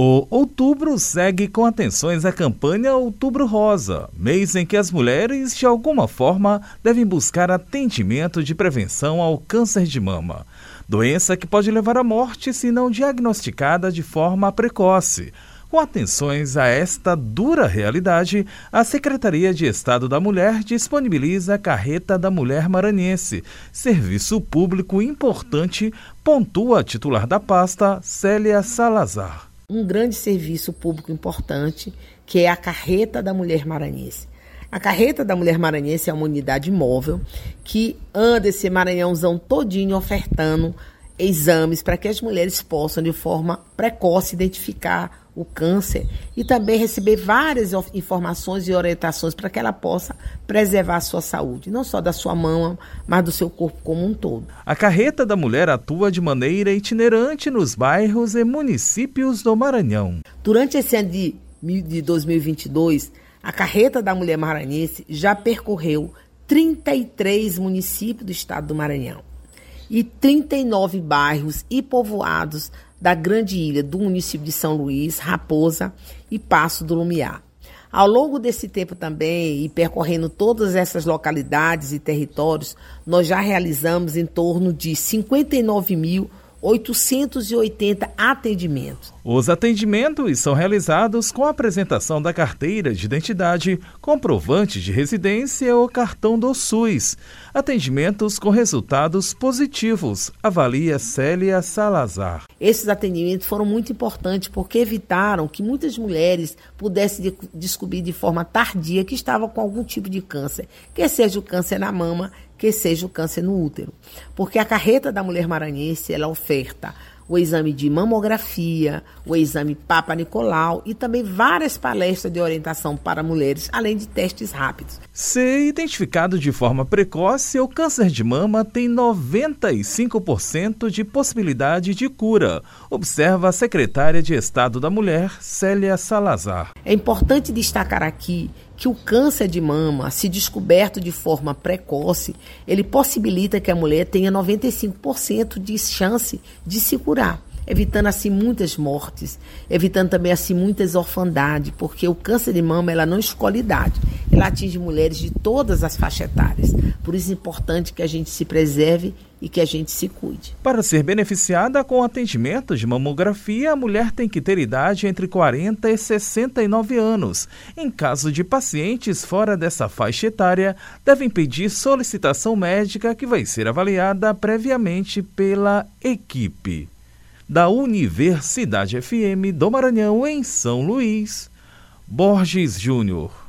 O outubro segue com atenções à campanha Outubro Rosa, mês em que as mulheres, de alguma forma, devem buscar atendimento de prevenção ao câncer de mama. Doença que pode levar à morte se não diagnosticada de forma precoce. Com atenções a esta dura realidade, a Secretaria de Estado da Mulher disponibiliza a Carreta da Mulher Maranhense, serviço público importante, pontua a titular da pasta, Célia Salazar um grande serviço público importante, que é a Carreta da Mulher Maranhense. A Carreta da Mulher Maranhense é uma unidade móvel que anda esse Maranhãozão todinho ofertando exames para que as mulheres possam, de forma precoce, identificar o câncer e também receber várias informações e orientações para que ela possa preservar a sua saúde, não só da sua mão, mas do seu corpo como um todo. A carreta da mulher atua de maneira itinerante nos bairros e municípios do Maranhão. Durante esse ano de, de 2022, a carreta da mulher maranhense já percorreu 33 municípios do estado do Maranhão e 39 bairros e povoados da grande ilha do município de São Luís, Raposa e Passo do Lumiar. Ao longo desse tempo também, e percorrendo todas essas localidades e territórios, nós já realizamos em torno de 59 mil 880 atendimentos. Os atendimentos são realizados com a apresentação da carteira de identidade, comprovante de residência ou cartão do SUS. Atendimentos com resultados positivos, avalia Célia Salazar. Esses atendimentos foram muito importantes porque evitaram que muitas mulheres pudessem descobrir de forma tardia que estavam com algum tipo de câncer, quer seja o câncer na mama, que seja o câncer no útero. Porque a carreta da mulher maranhense, ela oferta o exame de mamografia, o exame Papa Nicolau e também várias palestras de orientação para mulheres, além de testes rápidos. Se identificado de forma precoce, o câncer de mama tem 95% de possibilidade de cura, observa a secretária de Estado da Mulher, Célia Salazar. É importante destacar aqui que o câncer de mama, se descoberto de forma precoce, ele possibilita que a mulher tenha 95% de chance de se curar evitando assim muitas mortes, evitando também assim muitas orfandades, porque o câncer de mama ela não escolhe idade, ela atinge mulheres de todas as faixas etárias. Por isso é importante que a gente se preserve e que a gente se cuide. Para ser beneficiada com atendimento de mamografia, a mulher tem que ter idade entre 40 e 69 anos. Em caso de pacientes fora dessa faixa etária, devem pedir solicitação médica que vai ser avaliada previamente pela equipe. Da Universidade FM do Maranhão, em São Luís, Borges Júnior.